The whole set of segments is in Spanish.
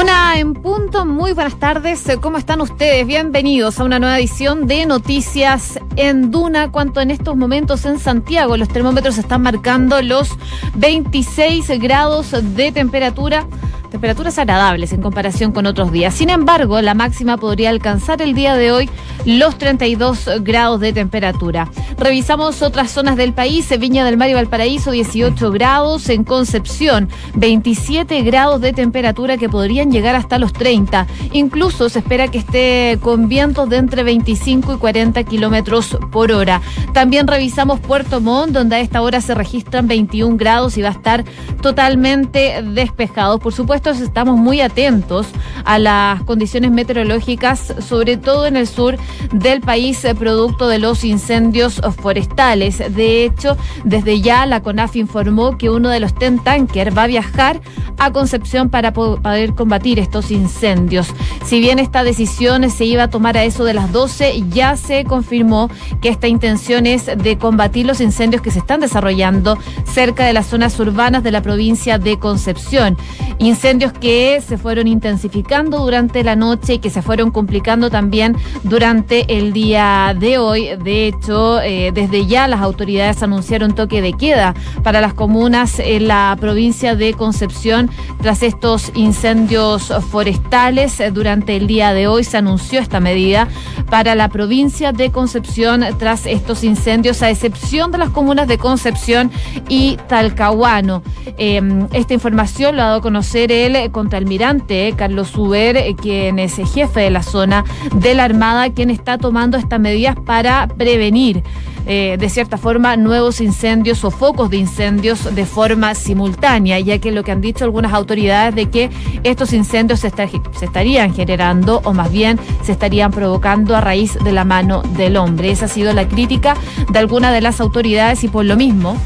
Una en punto, muy buenas tardes. ¿Cómo están ustedes? Bienvenidos a una nueva edición de Noticias en Duna. Cuanto en estos momentos en Santiago los termómetros están marcando los 26 grados de temperatura. Temperaturas agradables en comparación con otros días. Sin embargo, la máxima podría alcanzar el día de hoy los 32 grados de temperatura. Revisamos otras zonas del país. Viña del Mar y Valparaíso, 18 grados. En Concepción, 27 grados de temperatura que podrían llegar hasta los 30. Incluso se espera que esté con vientos de entre 25 y 40 kilómetros por hora. También revisamos Puerto Montt, donde a esta hora se registran 21 grados y va a estar totalmente despejado. Por supuesto, estamos muy atentos a las condiciones meteorológicas, sobre todo en el sur del país, eh, producto de los incendios forestales. De hecho, desde ya la CONAF informó que uno de los TEN Tanker va a viajar a Concepción para poder combatir estos incendios. Si bien esta decisión se iba a tomar a eso de las 12, ya se confirmó que esta intención es de combatir los incendios que se están desarrollando cerca de las zonas urbanas de la provincia de Concepción. Incendios que se fueron intensificando durante la noche y que se fueron complicando también durante el día de hoy. De hecho, eh, desde ya las autoridades anunciaron toque de queda para las comunas en la provincia de Concepción tras estos incendios forestales. Eh, durante el día de hoy se anunció esta medida para la provincia de Concepción tras estos incendios, a excepción de las comunas de Concepción y Talcahuano. Em, esta información lo ha dado a conocer el contraalmirante Carlos Uber, eh, quien es jefe de la zona de la Armada, quien está tomando estas medidas para prevenir eh, de cierta forma nuevos incendios o focos de incendios de forma simultánea, ya que lo que han dicho algunas autoridades de que estos incendios se, se estarían generando o más bien se estarían provocando a raíz de la mano del hombre. Esa ha sido la crítica de algunas de las autoridades y por lo mismo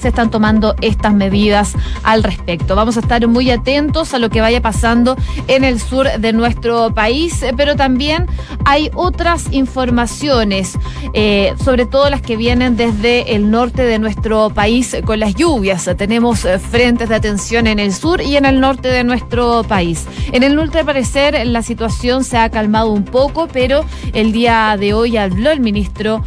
se están tomando estas medidas al respecto. Vamos a estar muy atentos a lo que vaya pasando en el sur de nuestro país, eh, pero también hay otras informaciones, eh, sobre todo las que vienen desde el norte de nuestro país con las lluvias. Tenemos eh, frentes de atención en el sur y en el norte de nuestro país. En el norte, parecer, la situación se ha calmado un poco, pero el día de hoy habló el ministro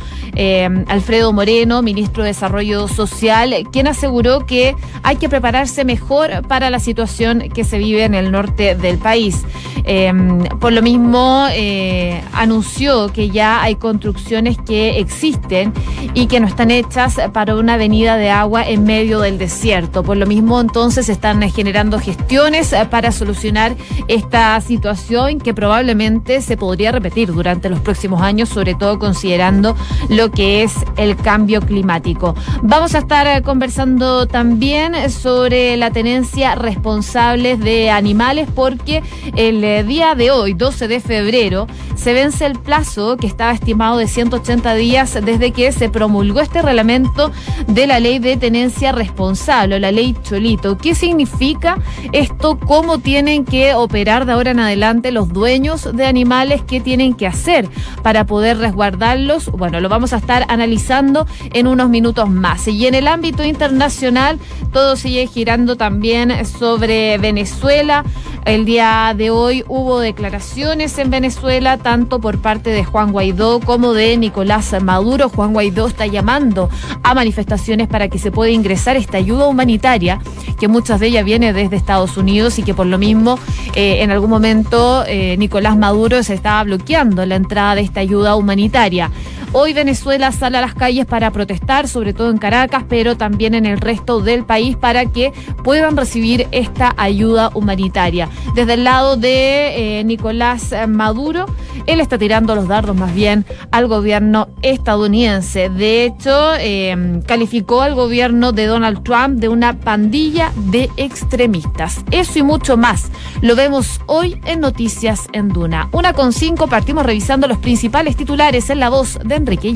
Alfredo Moreno, ministro de Desarrollo Social, quien aseguró que hay que prepararse mejor para la situación que se vive en el norte del país. Em, por lo mismo, eh, anunció que ya hay construcciones que existen y que no están hechas para una avenida de agua en medio del desierto. Por lo mismo, entonces, están generando gestiones para solucionar esta situación que probablemente se podría repetir durante los próximos años, sobre todo considerando lo que es el cambio climático. Vamos a estar eh, conversando también sobre la tenencia responsables de animales porque el eh, día de hoy, 12 de febrero, se vence el plazo que estaba estimado de 180 días desde que se promulgó este reglamento de la ley de tenencia responsable, la ley Cholito. ¿Qué significa esto? ¿Cómo tienen que operar de ahora en adelante los dueños de animales? ¿Qué tienen que hacer para poder resguardarlos? Bueno, lo vamos a estar analizando en unos minutos más. Y en el ámbito internacional, todo sigue girando también sobre Venezuela. El día de hoy hubo declaraciones en Venezuela, tanto por parte de Juan Guaidó como de Nicolás Maduro. Juan Guaidó está llamando a manifestaciones para que se pueda ingresar esta ayuda humanitaria, que muchas de ellas viene desde Estados Unidos y que por lo mismo eh, en algún momento eh, Nicolás Maduro se estaba bloqueando la entrada de esta ayuda humanitaria. Hoy Venezuela sale a las calles para protestar, sobre todo en Caracas, pero también en el resto del país para que puedan recibir esta ayuda humanitaria. Desde el lado de eh, Nicolás Maduro, él está tirando los dardos más bien al gobierno estadounidense. De hecho, em, calificó al gobierno de Donald Trump de una pandilla de extremistas. Eso y mucho más lo vemos hoy en Noticias en Duna. Una con cinco partimos revisando los principales titulares en la voz de Enrique.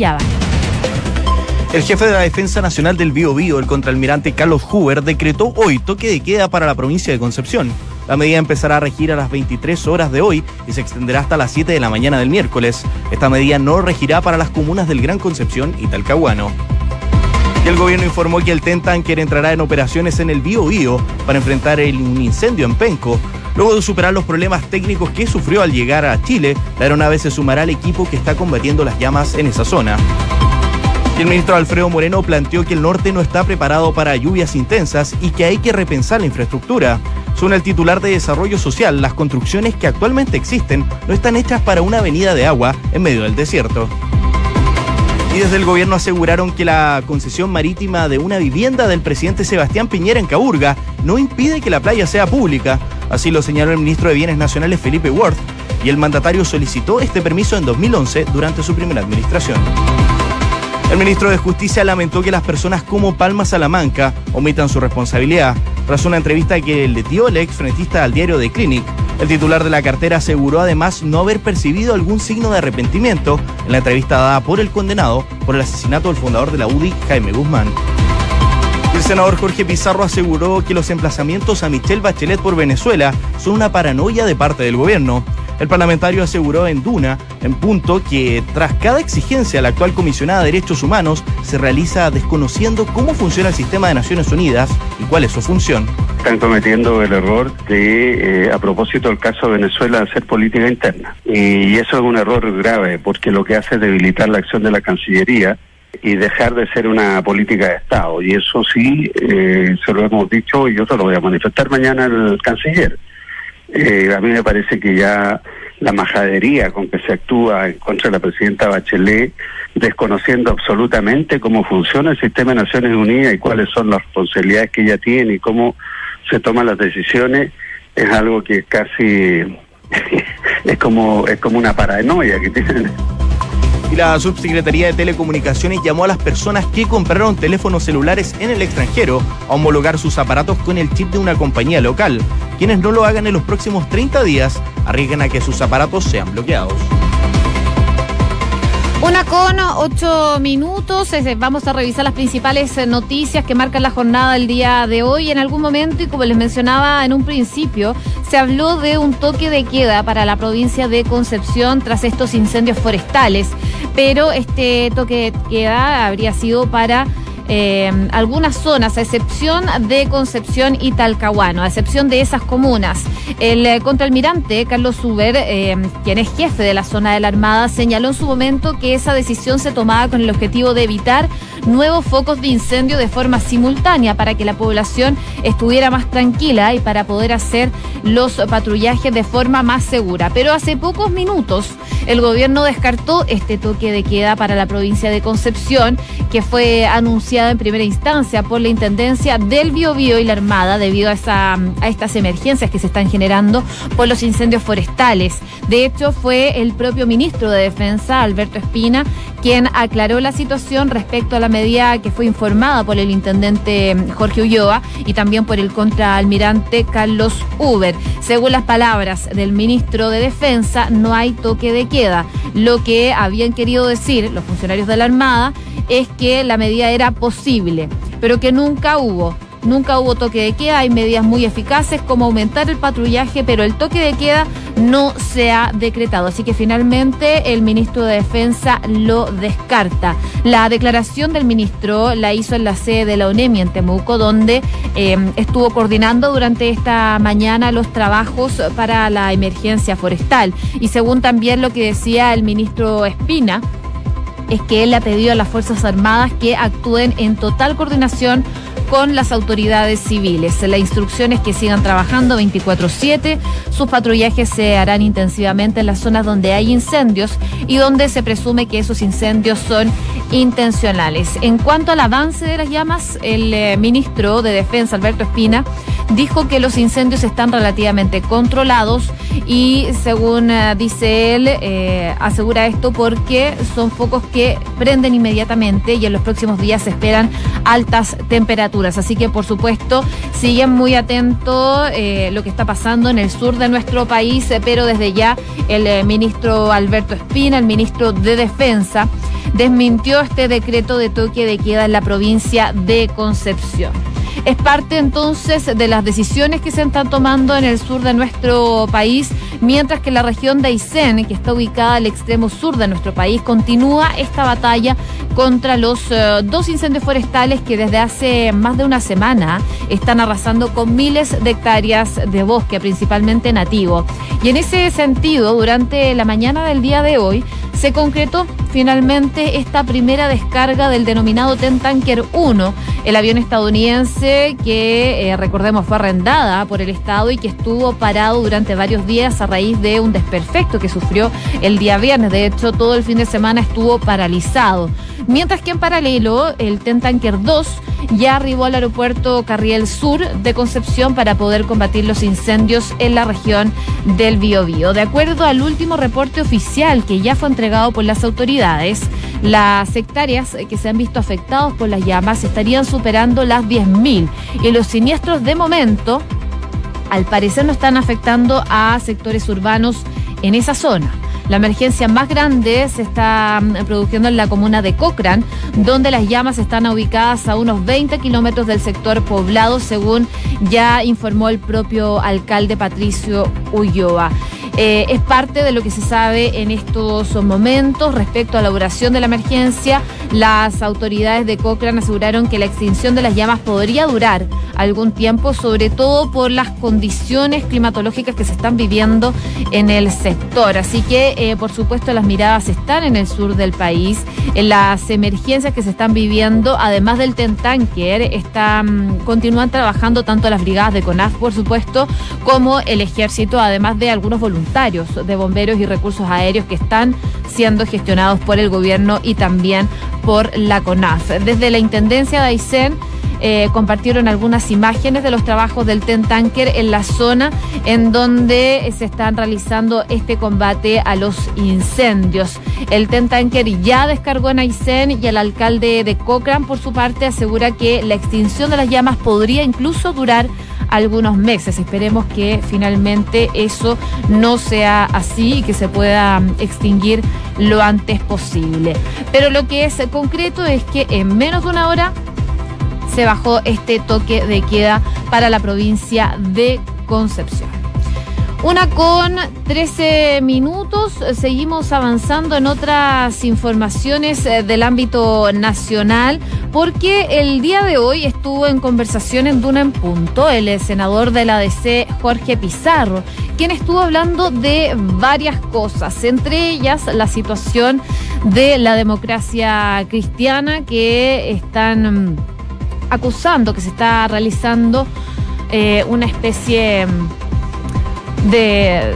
El jefe de la Defensa Nacional del Bío Bío, el contraalmirante Carlos Huber, decretó hoy toque de queda para la provincia de Concepción. La medida empezará a regir a las 23 horas de hoy y se extenderá hasta las 7 de la mañana del miércoles. Esta medida no regirá para las comunas del Gran Concepción y Talcahuano. Y el gobierno informó que el TEN Tanker entrará en operaciones en el Bío Bío para enfrentar el, incendio en Penco. Luego de superar los problemas técnicos que sufrió al llegar a Chile, la aeronave se sumará al equipo que está combatiendo las llamas en esa zona. el ministro Alfredo Moreno planteó que el norte no está preparado para lluvias intensas y que hay que repensar la infraestructura. Según el titular de Desarrollo Social, las construcciones que actualmente existen no están hechas para una avenida de agua en medio del desierto. Y desde el gobierno aseguraron que la concesión marítima de una vivienda del presidente Sebastián Piñera en Caburga no impide que la playa sea pública. Así lo señaló el ministro de Bienes Nacionales Felipe Worth, y el mandatario solicitó este permiso en 2011 durante su primera administración. El ministro de Justicia lamentó que las personas como Palma Salamanca omitan su responsabilidad tras una entrevista que le dio el ex frentista al diario The Clinic. El titular de la cartera aseguró además no haber percibido algún signo de arrepentimiento en la entrevista dada por el condenado por el asesinato del fundador de la UDI, Jaime Guzmán. El senador Jorge Pizarro aseguró que los emplazamientos a Michelle Bachelet por Venezuela son una paranoia de parte del gobierno. El parlamentario aseguró en Duna, en punto, que tras cada exigencia la actual comisionada de Derechos Humanos se realiza desconociendo cómo funciona el sistema de Naciones Unidas y cuál es su función. Están cometiendo el error de, eh, a propósito del caso de Venezuela, hacer política interna. Y eso es un error grave, porque lo que hace es debilitar la acción de la Cancillería y dejar de ser una política de Estado. Y eso sí, eh, se lo hemos dicho y yo se lo voy a manifestar mañana al canciller. Eh, a mí me parece que ya la majadería con que se actúa en contra de la presidenta Bachelet, desconociendo absolutamente cómo funciona el sistema de Naciones Unidas y cuáles son las responsabilidades que ella tiene y cómo se toman las decisiones, es algo que casi es como es como una paranoia que tienen y la Subsecretaría de Telecomunicaciones llamó a las personas que compraron teléfonos celulares en el extranjero a homologar sus aparatos con el chip de una compañía local. Quienes no lo hagan en los próximos 30 días arriesgan a que sus aparatos sean bloqueados. Una con ocho minutos. Vamos a revisar las principales eh, noticias que marcan la jornada del día de hoy. En algún momento, y como les mencionaba en un principio, se habló de un toque de queda para la provincia de Concepción tras estos incendios forestales. Pero este toque de queda habría sido para eh, algunas zonas, a excepción de Concepción y Talcahuano, a excepción de esas comunas. El eh, contraalmirante Carlos Uber, eh, quien es jefe de la zona de la Armada, señaló en su momento que esa decisión se tomaba con el objetivo de evitar nuevos focos de incendio de forma simultánea para que la población estuviera más tranquila y para poder hacer los patrullajes de forma más segura. Pero hace pocos minutos el gobierno descartó este toque de queda para la provincia de Concepción, que fue anunciado en primera instancia por la Intendencia del Biobío y la Armada debido a, esa, a estas emergencias que se están generando por los incendios forestales. De hecho, fue el propio ministro de Defensa, Alberto Espina, quien aclaró la situación respecto a la medida que fue informada por el intendente Jorge Ulloa y también por el contraalmirante Carlos Uber. Según las palabras del ministro de Defensa, no hay toque de queda. Lo que habían querido decir los funcionarios de la Armada es que la medida era posible, pero que nunca hubo. Nunca hubo toque de queda, hay medidas muy eficaces como aumentar el patrullaje, pero el toque de queda no se ha decretado. Así que finalmente el ministro de Defensa lo descarta. La declaración del ministro la hizo en la sede de la ONEMI en Temuco, donde em, estuvo coordinando durante esta mañana los trabajos para la emergencia forestal. Y según también lo que decía el ministro Espina, es que él le ha pedido a las Fuerzas Armadas que actúen en total coordinación con las autoridades civiles. La instrucción es que sigan trabajando 24/7. Sus patrullajes se harán intensivamente en las zonas donde hay incendios y donde se presume que esos incendios son intencionales. En cuanto al avance de las llamas, el eh, ministro de Defensa, Alberto Espina, dijo que los incendios están relativamente controlados y según eh, dice él, eh, asegura esto porque son focos que prenden inmediatamente y en los próximos días se esperan altas temperaturas. Así que por supuesto siguen muy atentos eh, lo que está pasando en el sur de nuestro país, pero desde ya el ministro Alberto Espina, el ministro de Defensa, desmintió este decreto de toque de queda en la provincia de Concepción. Es parte entonces de las decisiones que se están tomando en el sur de nuestro país mientras que la región de Aysén, que está ubicada al extremo sur de nuestro país, continúa esta batalla contra los eh, dos incendios forestales que desde hace más de una semana están arrasando con miles de hectáreas de bosque, principalmente nativo. Y en ese sentido, durante la mañana del día de hoy, se concretó finalmente esta primera descarga del denominado Ten Tanker 1, el avión estadounidense que, eh, recordemos, fue arrendada por el Estado y que estuvo parado durante varios días a raíz de un desperfecto que sufrió el día viernes. De hecho, todo el fin de semana estuvo paralizado. Mientras que en paralelo, el Ten Tanker 2 ya arribó al aeropuerto Carriel Sur de Concepción para poder combatir los incendios en la región del Biobío. De acuerdo al último reporte oficial que ya fue entregado por las autoridades, las hectáreas que se han visto afectados por las llamas estarían superando las 10.000 y los siniestros de momento al parecer no están afectando a sectores urbanos en esa zona. La emergencia más grande se está mm, produciendo en la comuna de Cochrane, donde las llamas están ubicadas a unos 20 kilómetros del sector poblado, según ya informó el propio alcalde Patricio Ulloa. Eh, es parte de lo que se sabe en estos momentos respecto a la duración de la emergencia. Las autoridades de Cochrane aseguraron que la extinción de las llamas podría durar algún tiempo, sobre todo por las condiciones climatológicas que se están viviendo en el sector. Así que, eh, por supuesto, las miradas están en el sur del país, en las emergencias que se están viviendo, además del Tentanker, están, continúan trabajando tanto las brigadas de CONAF, por supuesto, como el ejército, además de algunos voluntarios de bomberos y recursos aéreos que están siendo gestionados por el gobierno y también por la CONAF. Desde la Intendencia de Aysén, eh, compartieron algunas imágenes de los trabajos del TEN Tanker en la zona en donde se están realizando este combate a los incendios. El TEN Tanker ya descargó en Aysén y el alcalde de Cochrane, por su parte, asegura que la extinción de las llamas podría incluso durar algunos meses. Esperemos que finalmente eso no sea así y que se pueda mm, extinguir lo antes posible. Pero lo que es concreto es que en menos de una hora se bajó este toque de queda para la provincia de Concepción. Una con 13 minutos. Seguimos avanzando en otras informaciones eh, del ámbito nacional porque el día de hoy estuvo en conversación en Duna en Punto el senador de la DC, Jorge Pizarro, quien estuvo hablando de varias cosas, entre ellas la situación de la democracia cristiana que están mm, acusando que se está realizando eh, una especie mm, de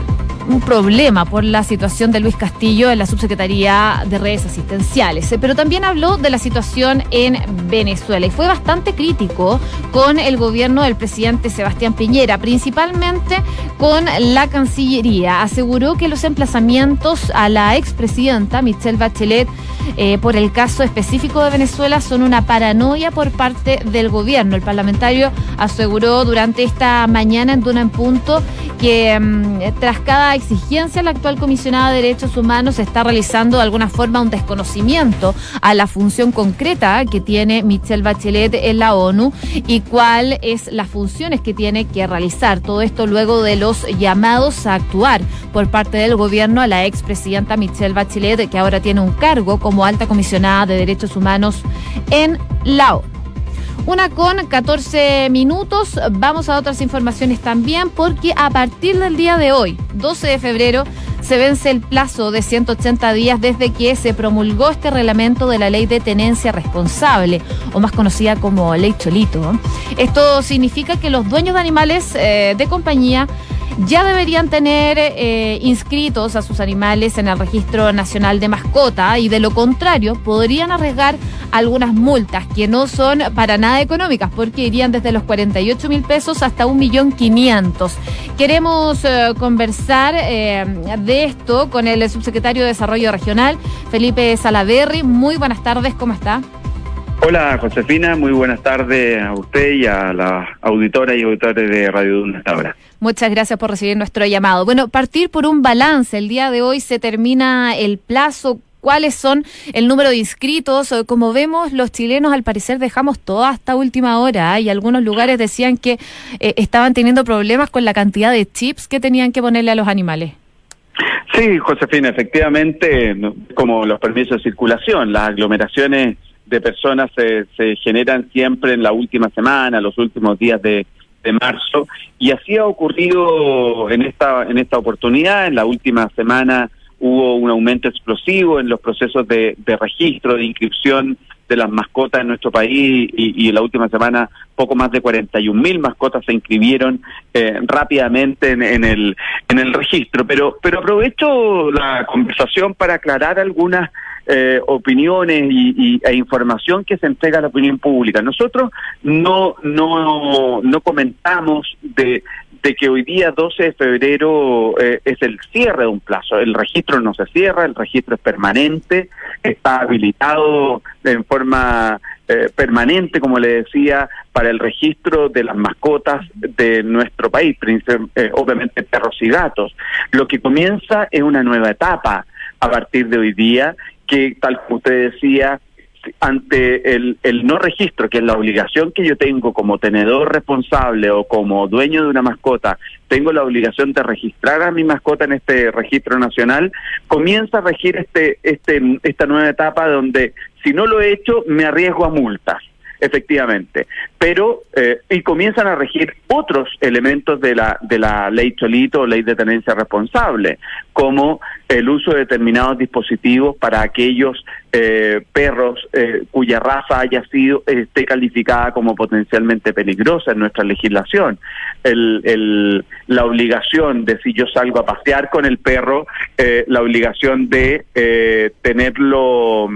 un problema por la situación de Luis Castillo en la subsecretaría de redes asistenciales, eh, pero también habló de la situación en Venezuela y fue bastante crítico con el gobierno del presidente Sebastián Piñera, principalmente con la Cancillería. Aseguró que los emplazamientos a la expresidenta Michelle Bachelet eh, por el caso específico de Venezuela son una paranoia por parte del gobierno. El parlamentario aseguró durante esta mañana en Duna en Punto que mm, tras cada exigencia la actual comisionada de Derechos Humanos está realizando de alguna forma un desconocimiento a la función concreta que tiene Michelle Bachelet en la ONU y cuál es las funciones que tiene que realizar. Todo esto luego de los llamados a actuar por parte del gobierno a la expresidenta Michelle Bachelet, que ahora tiene un cargo como alta comisionada de Derechos Humanos en la ONU. Una con 14 minutos. Vamos a otras informaciones también porque a partir del día de hoy, 12 de febrero, se vence el plazo de 180 días desde que se promulgó este reglamento de la ley de tenencia responsable, o más conocida como ley Cholito. Esto significa que los dueños de animales eh, de compañía ya deberían tener eh, inscritos a sus animales en el Registro Nacional de Mascota y de lo contrario podrían arriesgar algunas multas que no son para nada económicas porque irían desde los 48 mil pesos hasta un millón quinientos. Queremos eh, conversar eh, de esto con el subsecretario de Desarrollo Regional, Felipe Salaverri. Muy buenas tardes, ¿cómo está? Hola Josefina, muy buenas tardes a usted y a la auditora y auditores de Radio Duna hasta ahora. Muchas gracias por recibir nuestro llamado. Bueno, partir por un balance. El día de hoy se termina el plazo cuáles son el número de inscritos. Como vemos, los chilenos al parecer dejamos todo hasta última hora ¿eh? y algunos lugares decían que eh, estaban teniendo problemas con la cantidad de chips que tenían que ponerle a los animales. Sí, Josefina, efectivamente, como los permisos de circulación, las aglomeraciones de personas se, se generan siempre en la última semana, los últimos días de, de marzo, y así ha ocurrido en esta, en esta oportunidad, en la última semana hubo un aumento explosivo en los procesos de, de registro, de inscripción de las mascotas en nuestro país. Y, y en la última semana poco más de 41 mil mascotas se inscribieron eh, rápidamente en, en, el en el registro. Pero pero aprovecho la conversación para aclarar algunas eh, opiniones y, y, e información que se entrega a la opinión pública. Nosotros no no no comentamos de de que hoy día 12 de febrero eh, es el cierre de un plazo. El registro no se cierra, el registro es permanente, está habilitado en forma eh, permanente, como le decía, para el registro de las mascotas de nuestro país, eh, obviamente perros y gatos. Lo que comienza es una nueva etapa a partir de hoy día, que tal como usted decía, ante el, el no registro, que es la obligación que yo tengo como tenedor responsable o como dueño de una mascota, tengo la obligación de registrar a mi mascota en este registro nacional, comienza a regir este, este, esta nueva etapa donde si no lo he hecho me arriesgo a multas efectivamente. Pero, eh, y comienzan a regir otros elementos de la, de la ley Cholito o ley de tenencia responsable, como el uso de determinados dispositivos para aquellos eh, perros eh, cuya raza haya sido, esté calificada como potencialmente peligrosa en nuestra legislación. El, el, la obligación de si yo salgo a pasear con el perro, eh, la obligación de eh, tenerlo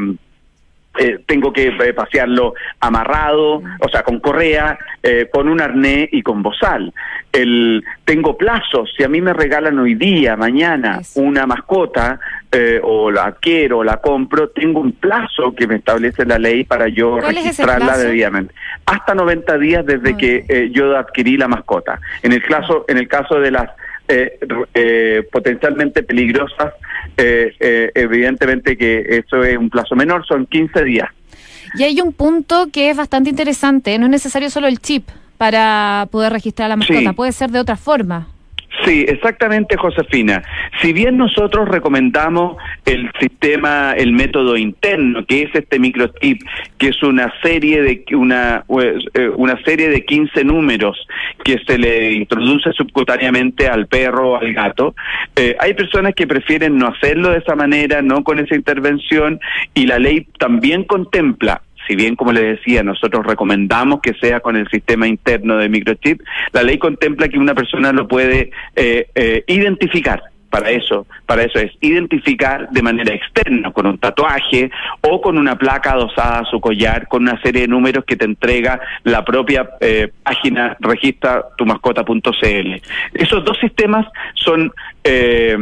eh, tengo que eh, pasearlo amarrado, o sea, con correa, eh, con un arnés y con bozal. El, tengo plazos, si a mí me regalan hoy día, mañana, una mascota, eh, o la quiero, o la compro, tengo un plazo que me establece la ley para yo registrarla debidamente. Hasta 90 días desde que eh, yo adquirí la mascota. En el caso, en el caso de las eh, eh, potencialmente peligrosas, eh, eh, evidentemente que eso es un plazo menor, son 15 días. Y hay un punto que es bastante interesante, no es necesario solo el chip para poder registrar la mascota, sí. puede ser de otra forma. Sí, exactamente, Josefina. Si bien nosotros recomendamos el sistema, el método interno, que es este microchip, que es una serie de una eh, una serie de 15 números que se le introduce subcutáneamente al perro o al gato, eh, hay personas que prefieren no hacerlo de esa manera, no con esa intervención, y la ley también contempla si bien, como le decía, nosotros recomendamos que sea con el sistema interno de microchip, la ley contempla que una persona lo puede eh, eh, identificar para eso, para eso es identificar de manera externa, con un tatuaje o con una placa adosada a su collar, con una serie de números que te entrega la propia eh, página registra tu mascota.cl. Esos dos sistemas son eh,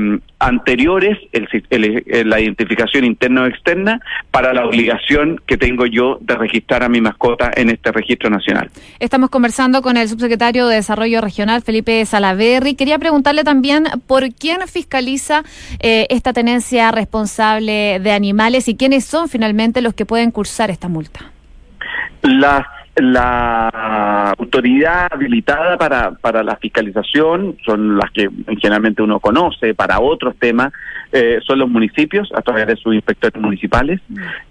anteriores, el, el, la identificación interna o externa, para la obligación que tengo yo de registrar a mi mascota en este registro nacional. Estamos conversando con el subsecretario de Desarrollo Regional, Felipe Salaverri. Quería preguntarle también por quién fiscaliza eh, esta tenencia responsable de animales y quiénes son finalmente los que pueden cursar esta multa. Las la autoridad habilitada para, para la fiscalización son las que generalmente uno conoce, para otros temas eh, son los municipios a través de sus inspectores municipales.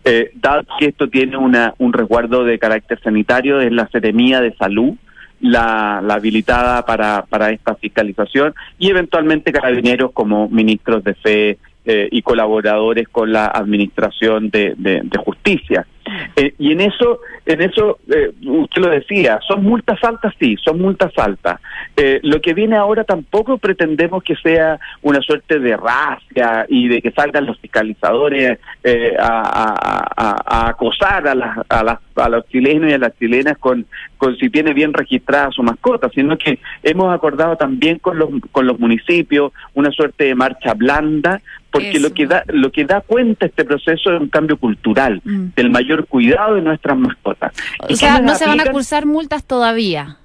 Eh, dado que esto tiene una, un resguardo de carácter sanitario, es la Seremía de Salud, la, la, habilitada para, para esta fiscalización y eventualmente carabineros como ministros de fe eh, y colaboradores con la administración de, de, de justicia. Eh, y en eso, en eso eh, usted lo decía, son multas altas, sí, son multas altas. Eh, lo que viene ahora tampoco pretendemos que sea una suerte de racia y de que salgan los fiscalizadores eh, a, a, a, a, acosar a, las, a, las, a los chilenos y a las chilenas con, con si tiene bien registrada su mascota, sino que hemos acordado también con los, con los municipios una suerte de marcha blanda porque Eso. lo que da lo que da cuenta este proceso es un cambio cultural mm. del mayor cuidado de nuestras mascotas. O sea, no se van a cursar multas todavía.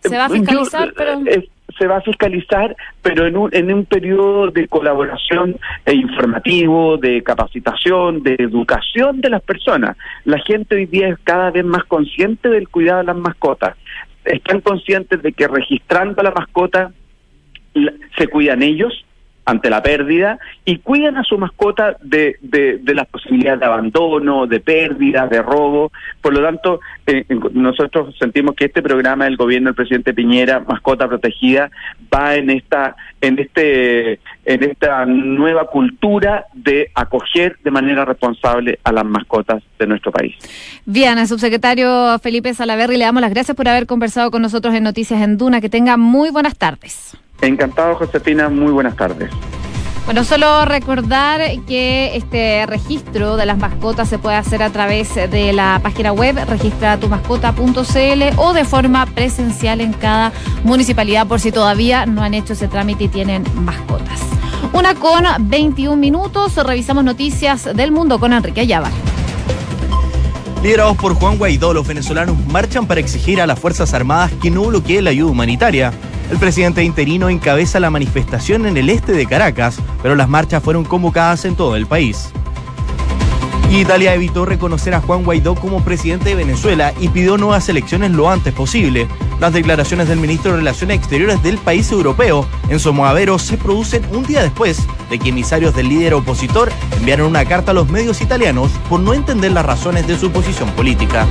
Se va a fiscalizar, Yo, pero... Eh, se va a fiscalizar, pero en un, en un periodo de colaboración e informativo, de capacitación, de educación de las personas. La gente hoy día es cada vez más consciente del cuidado de las mascotas. Están conscientes de que registrando a la mascota se cuidan ellos, ante la pérdida y cuidan a su mascota de, de, las posibilidades de abandono, de pérdida, de robo. Por lo tanto, eh, nosotros sentimos que este programa del gobierno del presidente Piñera, Mascota Protegida, va en esta, en este, en esta nueva cultura de acoger de manera responsable a las mascotas de nuestro país. Bien, subsecretario Felipe Salaverri, le damos las gracias por haber conversado con nosotros en Noticias en Duna. Que tenga muy buenas tardes. Encantado, Josefina. Muy buenas tardes. Bueno, solo recordar que este registro de las mascotas se puede hacer a través de la página web registratumascota.cl o de forma presencial en cada municipalidad por si todavía no han hecho ese trámite y tienen mascotas. Una con 21 minutos, revisamos noticias del mundo con Enrique Ayala. Liderados por Juan Guaidó, los venezolanos marchan para exigir a las Fuerzas Armadas que no bloqueen la ayuda humanitaria. El presidente interino encabeza la manifestación en el este de Caracas, pero las marchas fueron convocadas en todo el país. Italia evitó reconocer a Juan Guaidó como presidente de Venezuela y pidió nuevas elecciones lo antes posible. Las declaraciones del ministro de Relaciones Exteriores del país europeo, Enzo Moavero, se producen un día después de que emisarios del líder opositor enviaron una carta a los medios italianos por no entender las razones de su posición política.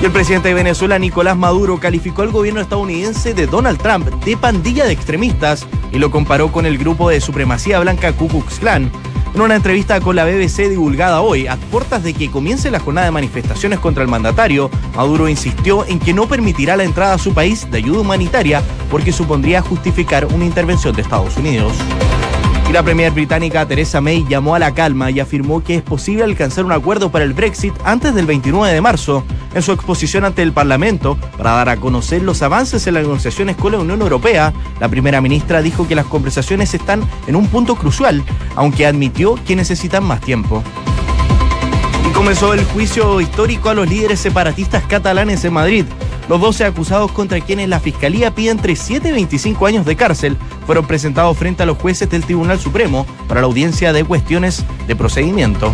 Y el presidente de Venezuela, Nicolás Maduro, calificó al gobierno estadounidense de Donald Trump de pandilla de extremistas y lo comparó con el grupo de supremacía blanca Ku Klux Klan. En una entrevista con la BBC divulgada hoy, a puertas de que comience la jornada de manifestaciones contra el mandatario, Maduro insistió en que no permitirá la entrada a su país de ayuda humanitaria porque supondría justificar una intervención de Estados Unidos. Y la premier británica Theresa May llamó a la calma y afirmó que es posible alcanzar un acuerdo para el Brexit antes del 29 de marzo. En su exposición ante el Parlamento, para dar a conocer los avances en las negociaciones con la Unión Europea, la primera ministra dijo que las conversaciones están en un punto crucial, aunque admitió que necesitan más tiempo. Comenzó el juicio histórico a los líderes separatistas catalanes en Madrid. Los 12 acusados contra quienes la Fiscalía pide entre 7 y 25 años de cárcel fueron presentados frente a los jueces del Tribunal Supremo para la audiencia de cuestiones de procedimiento.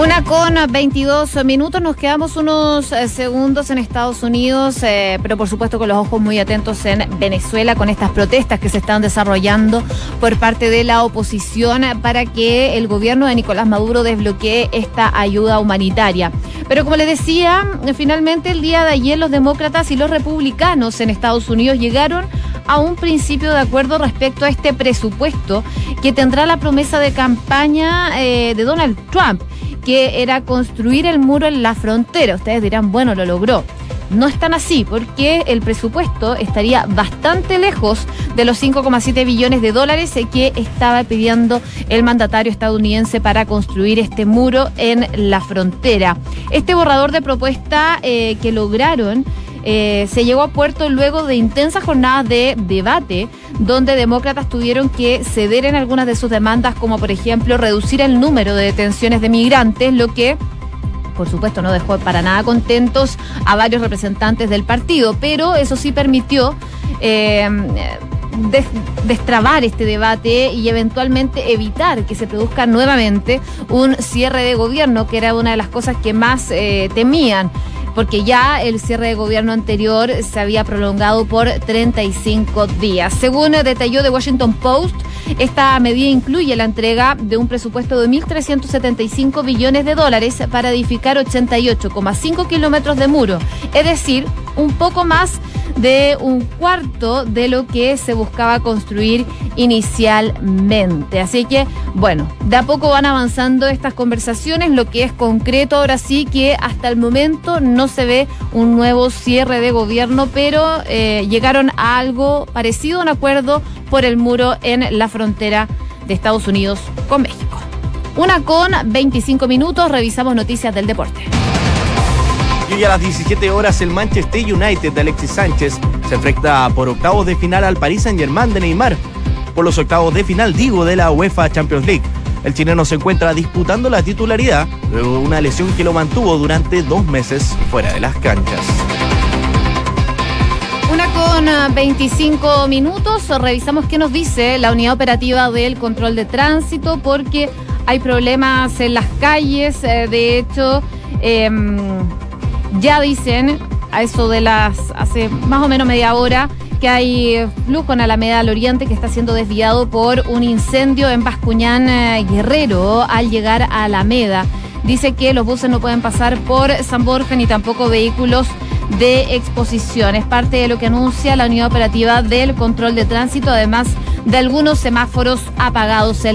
Una con 22 minutos, nos quedamos unos eh, segundos en Estados Unidos, eh, pero por supuesto con los ojos muy atentos en Venezuela, con estas protestas que se están desarrollando por parte de la oposición para que el gobierno de Nicolás Maduro desbloquee esta ayuda humanitaria. Pero como les decía, finalmente el día de ayer los demócratas y los republicanos en Estados Unidos llegaron a un principio de acuerdo respecto a este presupuesto que tendrá la promesa de campaña eh, de Donald Trump que era construir el muro en la frontera. Ustedes dirán, bueno, lo logró. No es tan así, porque el presupuesto estaría bastante lejos de los 5,7 billones de dólares que estaba pidiendo el mandatario estadounidense para construir este muro en la frontera. Este borrador de propuesta eh, que lograron eh, se llegó a puerto luego de intensas jornadas de debate, donde demócratas tuvieron que ceder en algunas de sus demandas, como por ejemplo reducir el número de detenciones de migrantes, lo que por supuesto no dejó para nada contentos a varios representantes del partido, pero eso sí permitió eh, destrabar este debate y eventualmente evitar que se produzca nuevamente un cierre de gobierno, que era una de las cosas que más eh, temían porque ya el cierre de gobierno anterior se había prolongado por 35 días. Según detalló The Washington Post, esta medida incluye la entrega de un presupuesto de 1.375 billones de dólares para edificar 88,5 kilómetros de muro, es decir, un poco más de un cuarto de lo que se buscaba construir inicialmente. Así que, bueno, de a poco van avanzando estas conversaciones, lo que es concreto ahora sí que hasta el momento no se ve un nuevo cierre de gobierno, pero eh, llegaron a algo parecido a un acuerdo por el muro en la frontera de Estados Unidos con México. Una con 25 minutos, revisamos noticias del deporte. Y a las 17 horas el Manchester United de Alexis Sánchez se enfrenta por octavos de final al Paris Saint Germain de Neymar. Por los octavos de final, digo, de la UEFA Champions League. El chileno se encuentra disputando la titularidad luego de una lesión que lo mantuvo durante dos meses fuera de las canchas. Una con 25 ah, minutos. Revisamos qué nos dice la unidad operativa del control de tránsito porque hay problemas en las calles. Eh, de hecho, em, ya dicen a eso de las hace más o menos media hora que hay flujo en Alameda al Oriente que está siendo desviado por un incendio en Bascuñán eh, Guerrero al llegar a Alameda. Dice que los buses no pueden pasar por San Borja ni tampoco vehículos de exposición. Es parte de lo que anuncia la unidad operativa del control de tránsito, además de algunos semáforos apagados